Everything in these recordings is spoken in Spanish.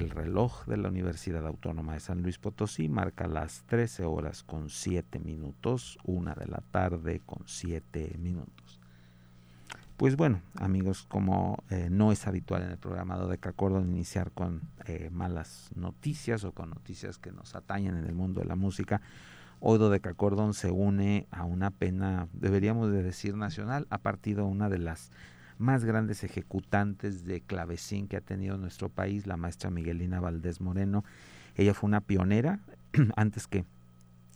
El reloj de la Universidad Autónoma de San Luis Potosí marca las 13 horas con 7 minutos, una de la tarde con 7 minutos. Pues bueno, amigos, como eh, no es habitual en el programado de Cacordon iniciar con eh, malas noticias o con noticias que nos atañen en el mundo de la música, hoy de Cacordon se une a una pena, deberíamos de decir nacional, ha partido una de las más grandes ejecutantes de clavecín que ha tenido nuestro país, la maestra Miguelina Valdés Moreno. Ella fue una pionera antes que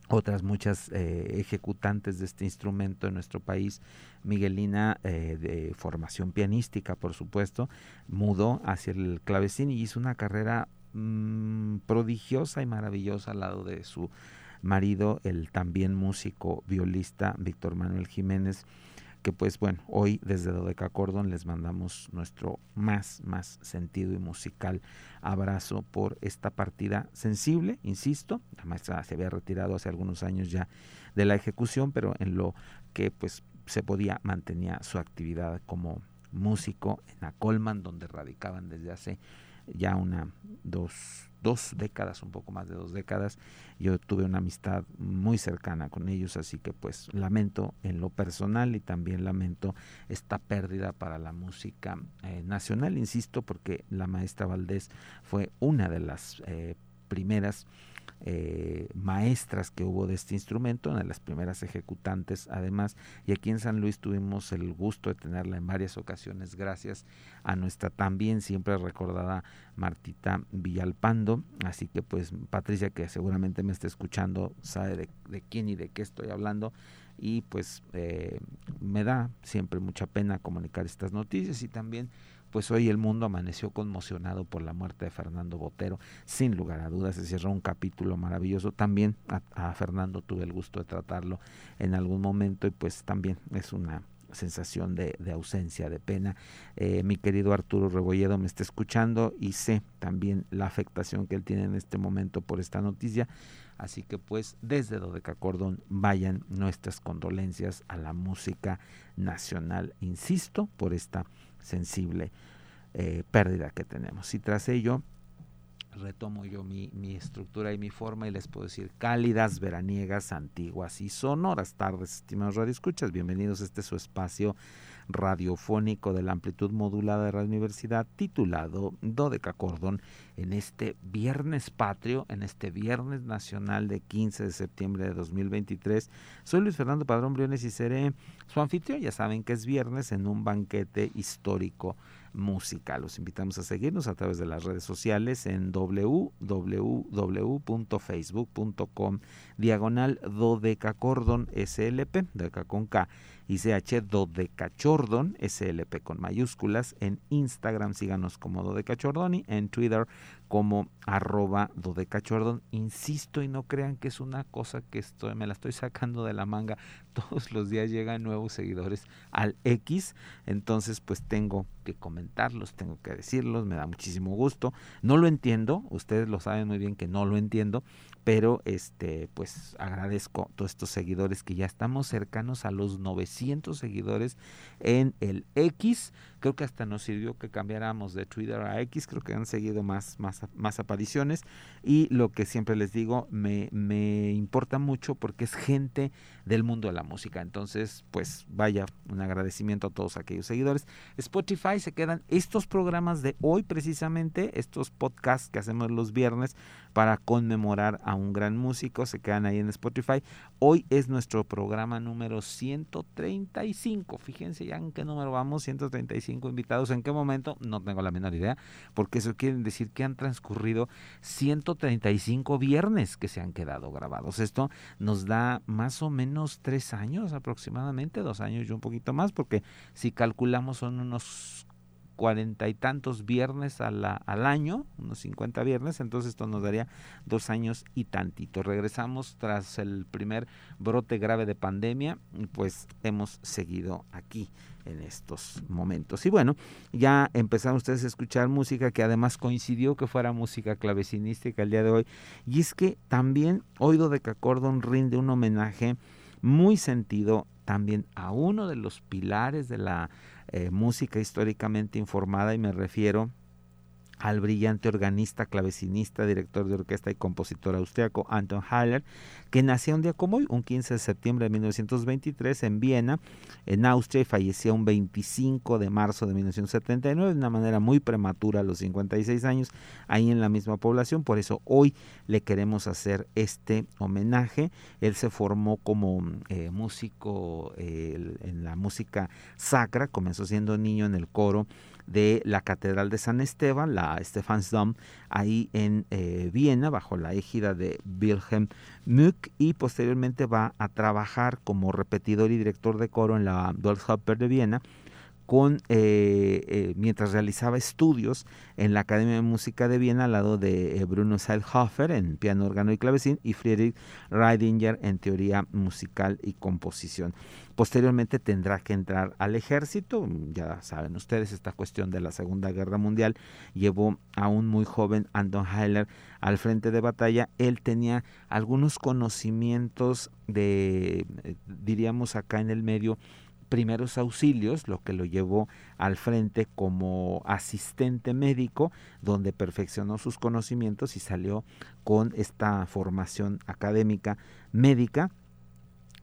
otras muchas eh, ejecutantes de este instrumento en nuestro país. Miguelina, eh, de formación pianística, por supuesto, mudó hacia el clavecín y hizo una carrera mm, prodigiosa y maravillosa al lado de su marido, el también músico violista Víctor Manuel Jiménez que pues bueno, hoy desde Dodeca Cordon les mandamos nuestro más, más sentido y musical abrazo por esta partida sensible, insisto, la maestra se había retirado hace algunos años ya de la ejecución, pero en lo que pues se podía mantenía su actividad como músico en Acolman, donde radicaban desde hace ya una, dos, dos décadas, un poco más de dos décadas. Yo tuve una amistad muy cercana con ellos, así que pues lamento en lo personal y también lamento esta pérdida para la música eh, nacional, insisto, porque la maestra Valdés fue una de las eh, primeras eh, maestras que hubo de este instrumento, una de las primeras ejecutantes además, y aquí en San Luis tuvimos el gusto de tenerla en varias ocasiones gracias a nuestra también siempre recordada Martita Villalpando, así que pues Patricia que seguramente me está escuchando sabe de, quién y de qué estoy hablando, y pues eh, me da siempre mucha pena comunicar estas noticias y también pues hoy el mundo amaneció conmocionado por la muerte de Fernando Botero. Sin lugar a dudas, se cerró un capítulo maravilloso. También a, Fernando tuve el gusto de tratarlo en algún momento y pues también es una sensación de, ausencia, de pena. Eh, mi querido Arturo Rebolledo me está escuchando y sé también la afectación que él tiene en este momento por esta noticia. Así que pues desde Dodeca Cordón vayan nuestras condolencias a la música nacional, insisto, por esta sensible eh, pérdida que tenemos. Y tras ello retomo yo mi, estructura y mi forma y les puedo decir cálidas, veraniegas, antiguas y sonoras tardes, estimados radioescuchas. Bienvenidos a este su espacio radiofónico de la amplitud modulada de la universidad titulado Dodeca Cordón en este viernes patrio, en este viernes nacional de 15 de septiembre de 2023. Soy Luis Fernando Padrón Briones y seré su anfitrión. Ya saben que es viernes en un banquete histórico música. Los invitamos a seguirnos a través de las redes sociales en www.facebook.com diagonal dodecacordon slp, dodeca con K y CH dodecachordon slp con mayúsculas. En Instagram síganos como dodecachordoni, en Twitter como arroba dodecachordon. Insisto y no crean que es una cosa que estoy, me la estoy sacando de la manga. Todos los días llegan nuevos seguidores al X. Entonces pues tengo que comentarlos, tengo que decirlos, me da muchísimo gusto. No lo entiendo, ustedes lo saben muy bien que no lo entiendo, pero este pues agradezco todos estos seguidores que ya estamos cercanos a los 900 seguidores en el X. Creo que hasta nos sirvió que cambiáramos de Twitter a X, creo que han seguido más más más apariciones y lo que siempre les digo me me importa mucho porque es gente del mundo de la música. Entonces, pues vaya un agradecimiento a todos aquellos seguidores. Spotify se quedan estos programas de hoy precisamente, estos podcasts que hacemos los viernes para conmemorar a un gran músico, se quedan ahí en Spotify. Hoy es nuestro programa número 135. Fíjense ya en qué número vamos, 135 invitados. ¿En qué momento? No tengo la menor idea, porque eso quiere decir que han transcurrido 135 viernes que se han quedado grabados. Esto nos da más o menos tres años aproximadamente, dos años y un poquito más, porque si calculamos son unos cuarenta y tantos viernes al año, unos 50 viernes, entonces esto nos daría dos años y tantito. Regresamos tras el primer brote grave de pandemia pues hemos seguido aquí en estos momentos. Y bueno, ya empezaron ustedes a escuchar música que además coincidió que fuera música clavecinística el día de hoy. Y es que también Oído de Cacordon rinde un homenaje muy sentido también a uno de los pilares de la eh, música históricamente informada y me refiero al brillante organista, clavecinista, director de orquesta y compositor austriaco Anton Haller, que nació un día como hoy, un 15 de septiembre de 1923 en Viena, en Austria, y falleció un 25 de marzo de 1979 de una manera muy prematura a los 56 años, ahí en la misma población. Por eso hoy le queremos hacer este homenaje. Él se formó como eh, músico en la música sacra, comenzó siendo niño en el coro de la Catedral de San Esteban, la Stephansdom, ahí en eh, Viena, bajo la égida de Wilhelm Mück, y posteriormente va a trabajar como repetidor y director de coro en la Dorfhofer de Viena, con, eh, eh, mientras realizaba estudios en la Academia de Música de Viena al lado de eh, Bruno Seilhofer en piano, órgano y clavecín y Friedrich Reidinger en teoría musical y composición. Posteriormente tendrá que entrar al ejército, ya saben ustedes, esta cuestión de la Segunda Guerra Mundial llevó a un muy joven Anton Heiler al frente de batalla. Él tenía algunos conocimientos de, diríamos acá en el medio, primeros auxilios, lo que lo llevó al frente como asistente médico, donde perfeccionó sus conocimientos y salió con esta formación académica médica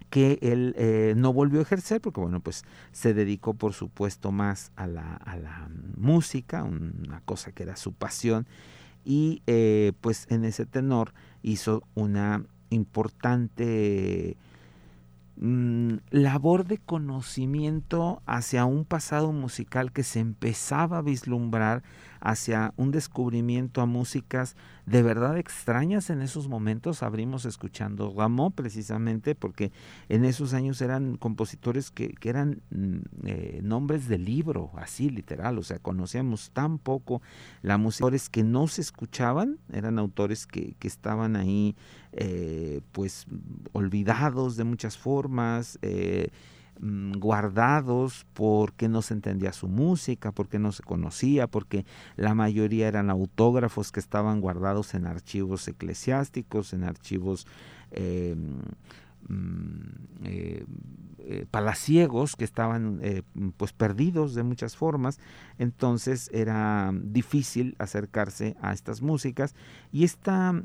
que él eh, no volvió a ejercer porque bueno pues se dedicó por supuesto más a la, música una cosa que era su pasión y eh, pues en ese tenor hizo una importante mm, labor de conocimiento hacia un pasado musical que se empezaba a vislumbrar hacia un descubrimiento a músicas de verdad extrañas en esos momentos. Abrimos escuchando Rameau precisamente porque en esos años eran compositores que, eran mm, eh, nombres de libro, así literal, o sea, conocíamos tan poco la música, que no se escuchaban, eran autores que, que estaban ahí eh, pues olvidados de muchas formas. Eh, Mm, guardados porque no se entendía su música, porque no se conocía, porque la mayoría eran autógrafos que estaban guardados en archivos eclesiásticos, en archivos eh, mm, eh, eh, palaciegos que estaban pues perdidos de muchas formas. Entonces era difícil acercarse a estas músicas. Y esta,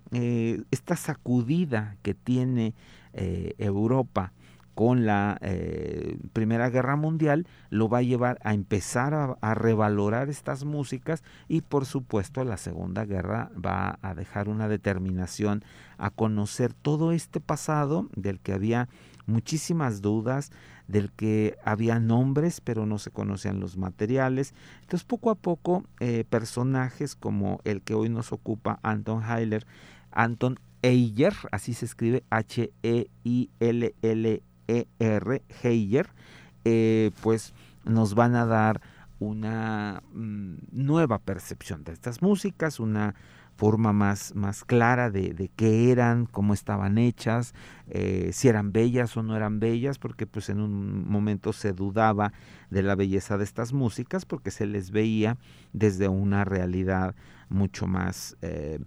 esta sacudida que tiene Europa con la eh, Primera Guerra Mundial lo va a llevar a empezar a, revalorar estas músicas y por supuesto la Segunda Guerra va a dejar una determinación a conocer todo este pasado del que había muchísimas dudas, del que había nombres pero no se conocían los materiales. Entonces poco a poco eh, personajes como el que hoy nos ocupa Anton Heiler, Anton Eiger, así se escribe H-E-I-L-L e.R. Heyer, eh, pues nos van a dar una mm, nueva percepción de estas músicas, una forma más, más clara de, de qué eran, cómo estaban hechas, eh, si eran bellas o no eran bellas, porque pues en un momento se dudaba de la belleza de estas músicas porque se les veía desde una realidad mucho más eh,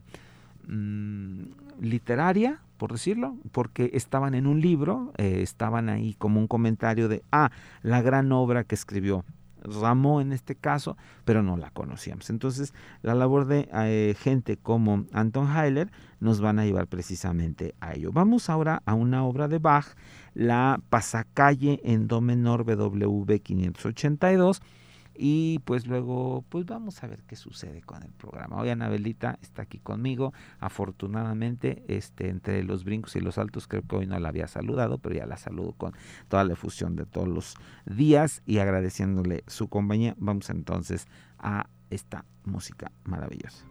mm, literaria, por decirlo, porque estaban en un libro, eh, estaban ahí como un comentario de, ah, la gran obra que escribió Ramón en este caso, pero no la conocíamos. Entonces, la labor de eh, gente como Anton Heiler nos van a llevar precisamente a ello. Vamos ahora a una obra de Bach, la Pasacalle en Do menor BWV 582 y pues luego, pues vamos a ver qué sucede con el programa. Hoy Anabelita está aquí conmigo. Afortunadamente, este, entre los brincos y los altos, creo que hoy no la había saludado, pero ya la saludo con toda la efusión de todos los días y agradeciéndole su compañía. Vamos entonces a esta música maravillosa.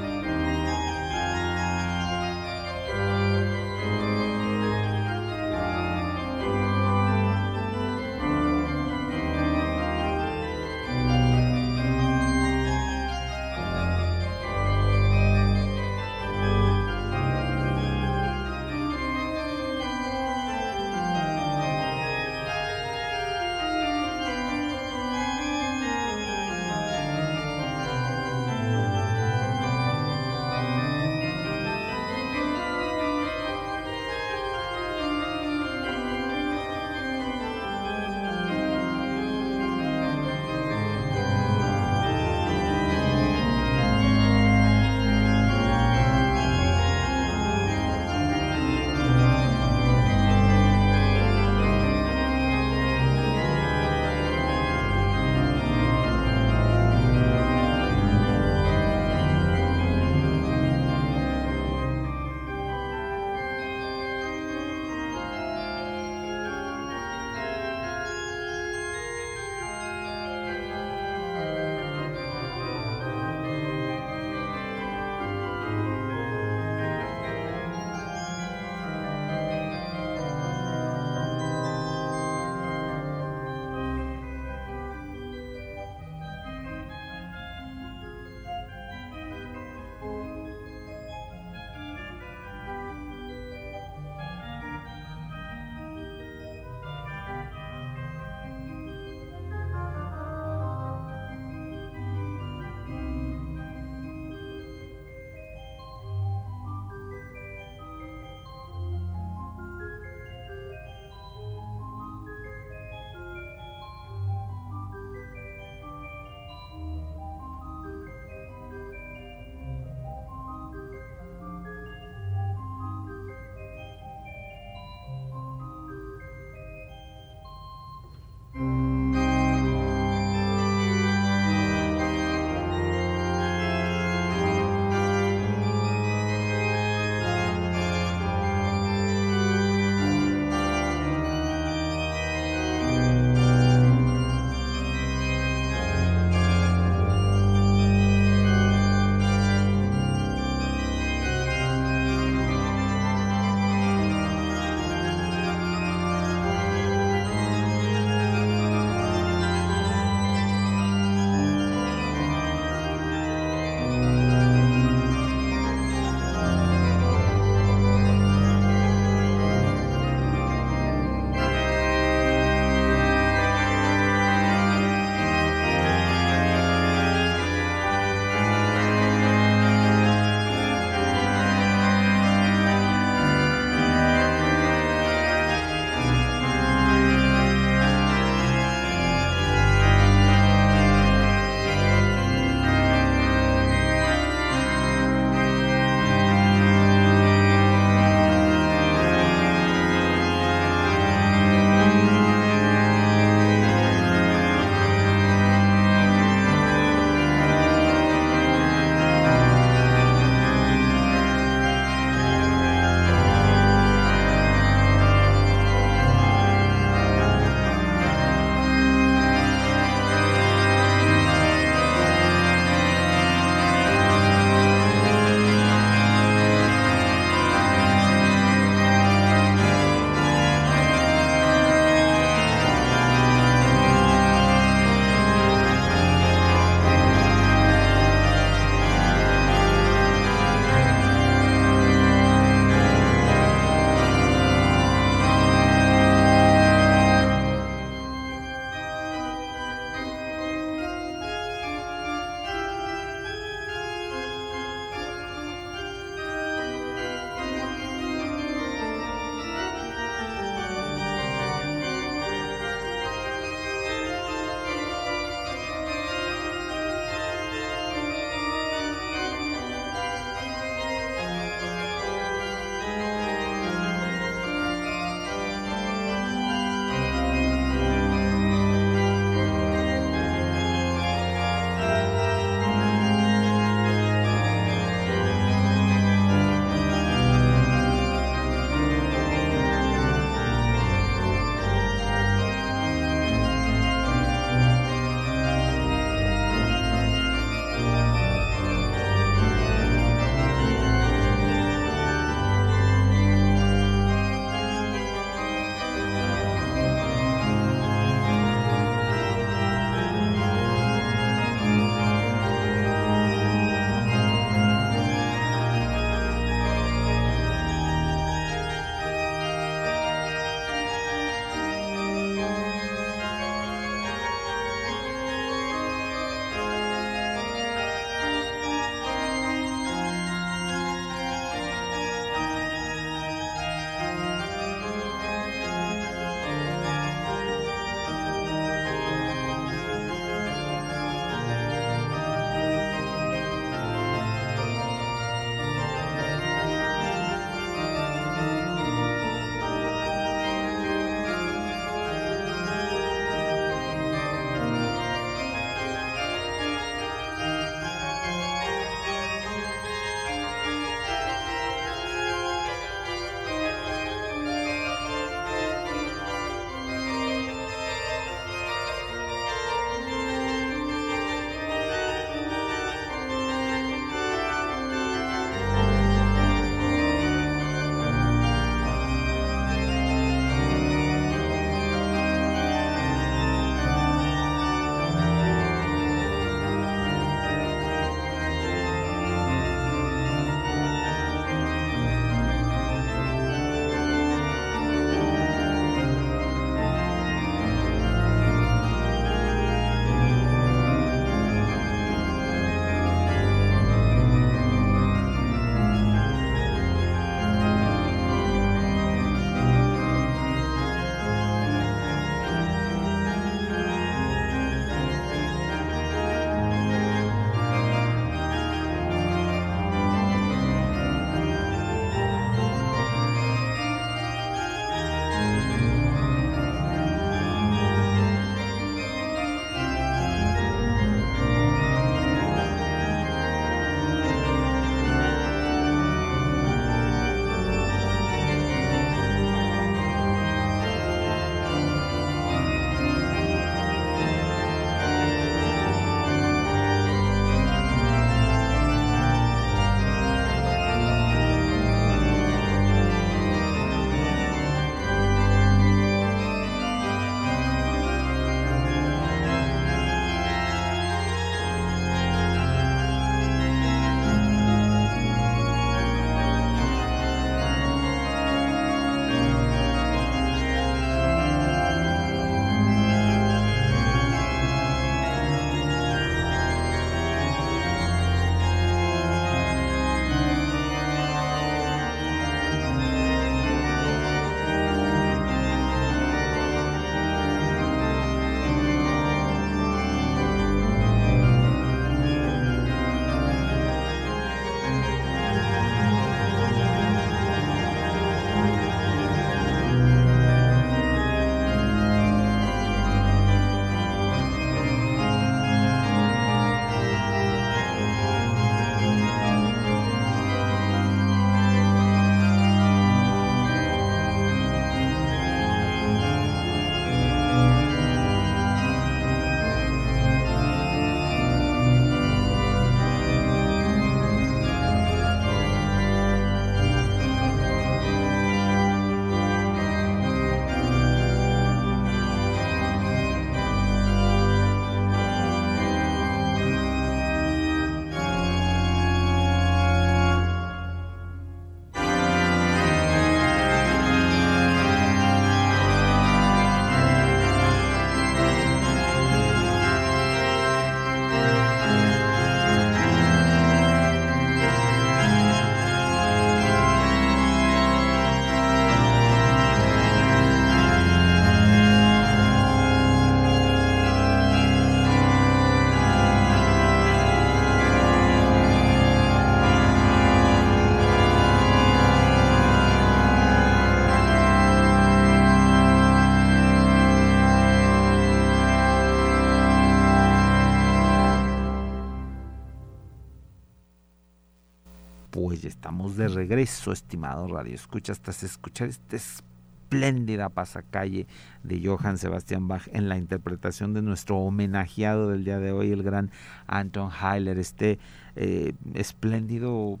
Estamos de regreso, estimado Radio Escucha, hasta escuchar este espléndida pasacalle de Johann Sebastian Bach en la interpretación de nuestro homenajeado del día de hoy, el gran Anton Heiler, este eh, espléndido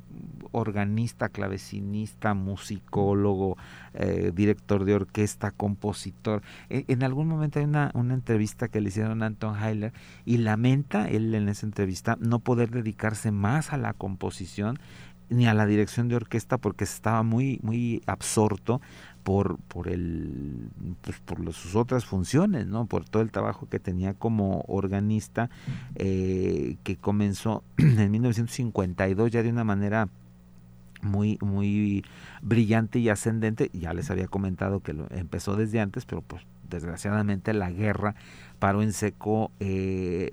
organista, clavecinista, musicólogo, eh, director de orquesta, compositor. E, en algún momento hay una, una entrevista que le hicieron Anton Heiler y lamenta él en esa entrevista no poder dedicarse más a la composición ni a la dirección de orquesta porque estaba muy muy absorto por, por, el, pues por sus otras funciones, ¿no? por todo el trabajo que tenía como organista, eh, que comenzó en 1952 ya de una manera muy, muy brillante y ascendente. Ya les había comentado que lo empezó desde antes, pero pues desgraciadamente la guerra paró en seco eh,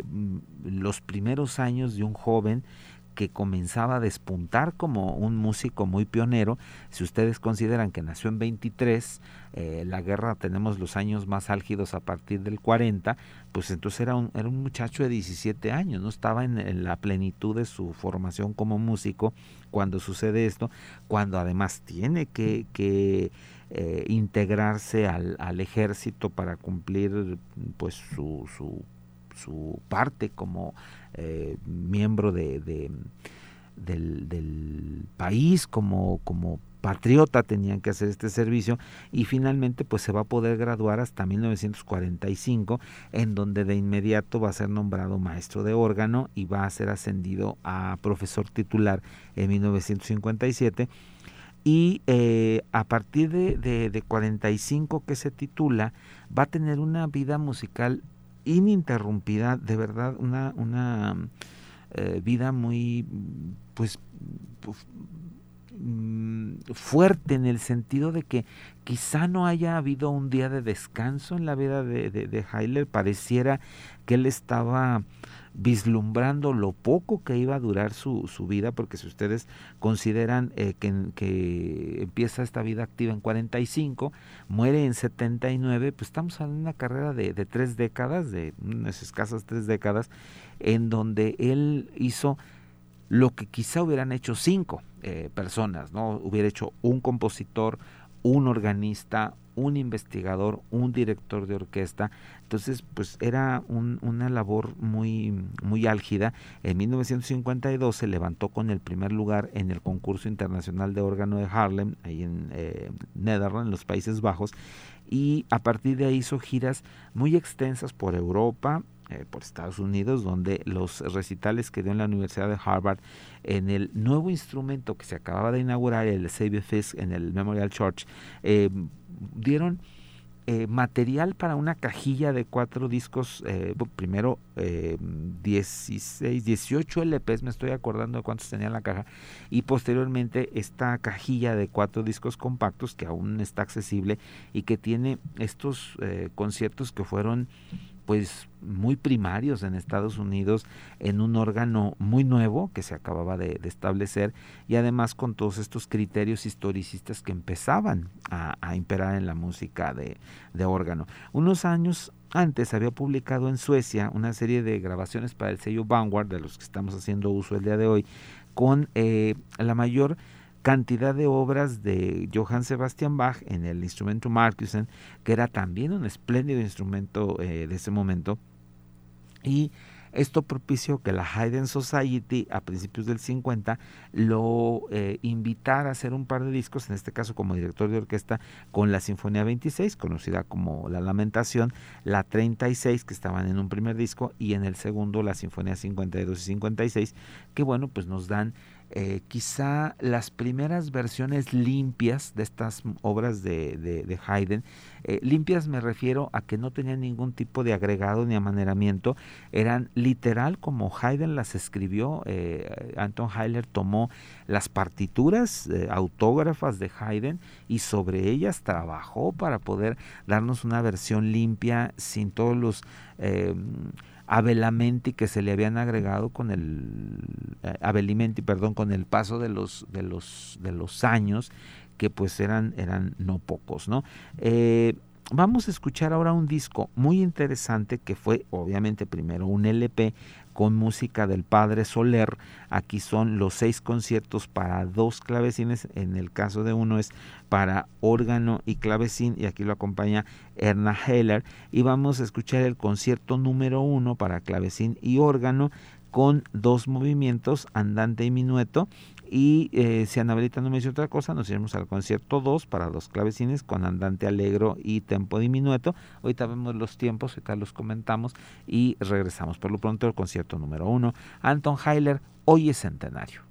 los primeros años de un joven que comenzaba a despuntar como un músico muy pionero. Si ustedes consideran que nació en 23, eh, la guerra tenemos los años más álgidos a partir del 40, pues entonces era un, era un muchacho de 17 años, no estaba en, la plenitud de su formación como músico cuando sucede esto, cuando además tiene que, que eh, integrarse al, al, ejército para cumplir pues su, su, su parte como eh, miembro de, del, país, como, como patriota tenían que hacer este servicio y finalmente pues se va a poder graduar hasta 1945 en donde de inmediato va a ser nombrado maestro de órgano y va a ser ascendido a profesor titular en 1957 y eh, a partir de, de, de 45 que se titula va a tener una vida musical ininterrumpida, de verdad, una, una eh, vida muy, pues, mm, fuerte en el sentido de que quizá no haya habido un día de descanso en la vida de, de, de Heiler, pareciera que él estaba vislumbrando lo poco que iba a durar su, su vida, porque si ustedes consideran eh, que, que, empieza esta vida activa en 45, muere en 79, pues estamos de una carrera de, de tres décadas, de unas escasas tres décadas, en donde él hizo lo que quizá hubieran hecho cinco eh, personas, ¿no? Hubiera hecho un compositor, un organista, un investigador, un director de orquesta. Entonces, pues era una labor muy, muy álgida. En 1952 se levantó con el primer lugar en el concurso internacional de órgano de Harlem, ahí en eh, Netherlands, en los Países Bajos, y a partir de ahí hizo giras muy extensas por Europa, eh, por Estados Unidos, donde los recitales que dio en la Universidad de Harvard en el nuevo instrumento que se acababa de inaugurar, el Xavier Fisk en el Memorial Church, eh, dieron eh, material para una cajilla de cuatro discos, primero eh, 16, 18 LPs, me estoy acordando de cuántos tenía la caja, y posteriormente esta cajilla de cuatro discos compactos que aún está accesible y que tiene estos conciertos que fueron pues muy primarios en Estados Unidos en un órgano muy nuevo que se acababa de, establecer y además con todos estos criterios historicistas que empezaban a, imperar en la música de, órgano. Unos años antes había publicado en Suecia una serie de grabaciones para el sello Vanguard, de los que estamos haciendo uso el día de hoy, con eh, la mayor cantidad de obras de Johann Sebastian Bach en el instrumento Markusen, que era también un espléndido instrumento eh, de ese momento. Y esto propició que la Haydn Society a principios del 50 lo eh, invitara a hacer un par de discos, en este caso como director de orquesta, con la Sinfonía 26, conocida como La Lamentación, la 36, que estaban en un primer disco, y en el segundo la Sinfonía 52 y 56, que bueno, pues nos dan eh, quizá las primeras versiones limpias de estas obras de, de, Haydn, eh, limpias me refiero a que no tenían ningún tipo de agregado ni amaneramiento, eran literal como Haydn las escribió, eh, Anton Heiler tomó las partituras autógrafas de Haydn y sobre ellas trabajó para poder darnos una versión limpia sin todos los Abelamenti que se le habían agregado con el eh, Abelimenti, perdón, con el paso de los de los de los años que pues eran eran no pocos, ¿no? Eh, vamos a escuchar ahora un disco muy interesante que fue obviamente primero un LP con música del padre Soler. Aquí son los seis conciertos para dos clavecines. En el caso de uno es para órgano y clavecín y aquí lo acompaña Erna Heller. Y vamos a escuchar el concierto número uno para clavecín y órgano con dos movimientos, andante y minueto, y eh, si Anabelita no me dice otra cosa, nos iremos al concierto 2 para dos clavecines con andante alegro y tempo diminueto. Ahorita vemos los tiempos, ahorita los comentamos y regresamos. Por lo pronto el concierto número 1. Anton Heiler, hoy es centenario.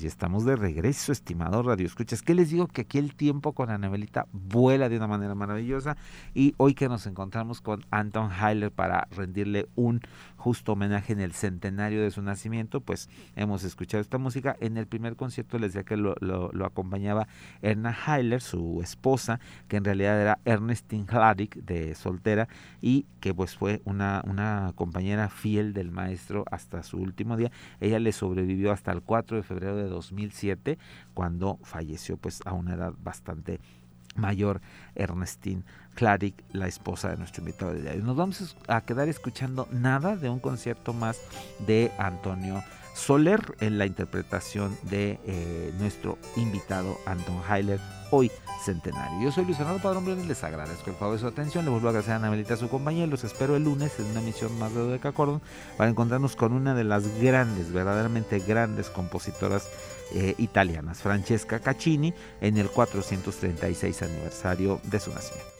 Ya estamos de regreso, estimado Radio Escuchas. ¿Qué les digo? Que aquí el tiempo con Anabelita vuela de una manera maravillosa y hoy que nos encontramos con Anton Heiler para rendirle un justo homenaje en el centenario de su nacimiento, pues hemos escuchado esta música. En el primer concierto les decía que lo, acompañaba Erna Heiler, su esposa, que en realidad era Ernestine Hladik, de soltera, y que pues fue una, una compañera fiel del maestro hasta su último día. Ella le sobrevivió hasta el 4 de febrero de 2007, cuando falleció pues a una edad bastante mayor Ernestine Claric, la esposa de nuestro invitado de hoy. Nos vamos a quedar escuchando nada de un concierto más de Antonio Soler en la interpretación de eh, nuestro invitado Anton Heiler, hoy centenario. Yo soy Luis Fernando Padrón y les agradezco el favor de su atención. Le vuelvo a agradecer a Anabelita su compañía los espero el lunes en una misión más de Dodeca Cordon para encontrarnos con una de las grandes, verdaderamente grandes compositoras eh, italianas, Francesca Caccini, en el 436 aniversario de su nacimiento.